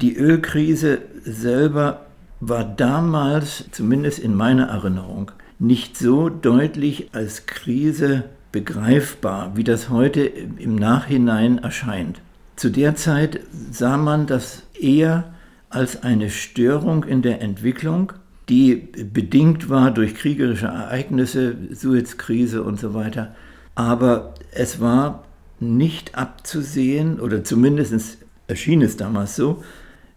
Die Ölkrise selber war damals, zumindest in meiner Erinnerung, nicht so deutlich als Krise begreifbar, wie das heute im Nachhinein erscheint. Zu der Zeit sah man das eher als eine Störung in der Entwicklung, die bedingt war durch kriegerische Ereignisse, Suezkrise und so weiter. Aber es war nicht abzusehen, oder zumindest erschien es damals so,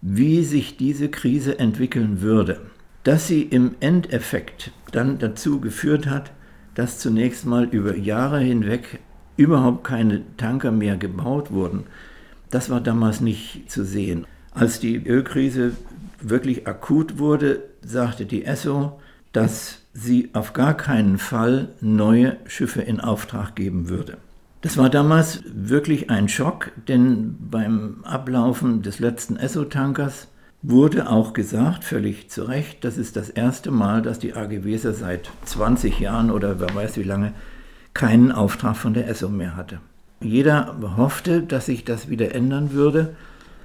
wie sich diese Krise entwickeln würde. Dass sie im Endeffekt dann dazu geführt hat, dass zunächst mal über Jahre hinweg überhaupt keine Tanker mehr gebaut wurden, das war damals nicht zu sehen. Als die Ölkrise wirklich akut wurde, sagte die Esso, dass sie auf gar keinen Fall neue Schiffe in Auftrag geben würde. Das war damals wirklich ein Schock, denn beim Ablaufen des letzten Esso-Tankers wurde auch gesagt, völlig zu Recht, das ist das erste Mal, dass die AG Weser seit 20 Jahren oder wer weiß wie lange keinen Auftrag von der Esso mehr hatte. Jeder hoffte, dass sich das wieder ändern würde.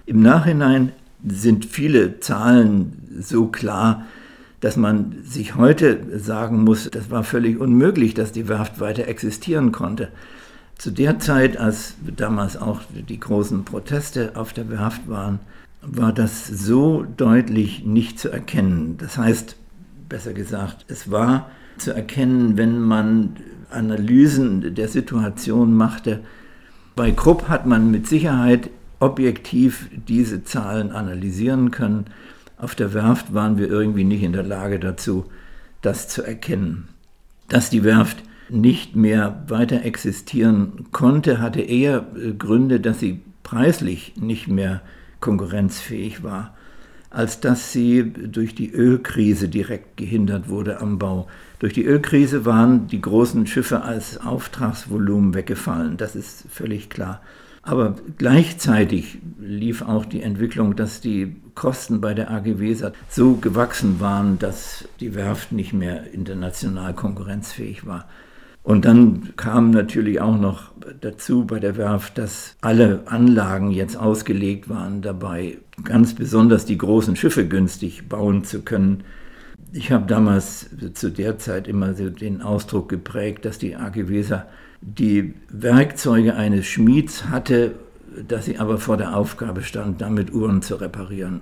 Im Nachhinein sind viele Zahlen so klar, dass man sich heute sagen muss, das war völlig unmöglich, dass die Werft weiter existieren konnte. Zu der Zeit, als damals auch die großen Proteste auf der Werft waren, war das so deutlich nicht zu erkennen. Das heißt, besser gesagt, es war zu erkennen, wenn man Analysen der Situation machte. Bei Krupp hat man mit Sicherheit objektiv diese Zahlen analysieren können. Auf der Werft waren wir irgendwie nicht in der Lage dazu, das zu erkennen. Dass die Werft nicht mehr weiter existieren konnte, hatte eher äh, Gründe, dass sie preislich nicht mehr konkurrenzfähig war, als dass sie durch die Ölkrise direkt gehindert wurde am Bau. Durch die Ölkrise waren die großen Schiffe als Auftragsvolumen weggefallen, das ist völlig klar. Aber gleichzeitig lief auch die Entwicklung, dass die Kosten bei der AG Weser so gewachsen waren, dass die Werft nicht mehr international konkurrenzfähig war. Und dann kam natürlich auch noch dazu bei der Werft, dass alle Anlagen jetzt ausgelegt waren, dabei ganz besonders die großen Schiffe günstig bauen zu können. Ich habe damals zu der Zeit immer so den Ausdruck geprägt, dass die AG Weser die Werkzeuge eines Schmieds hatte, dass sie aber vor der Aufgabe stand, damit Uhren zu reparieren.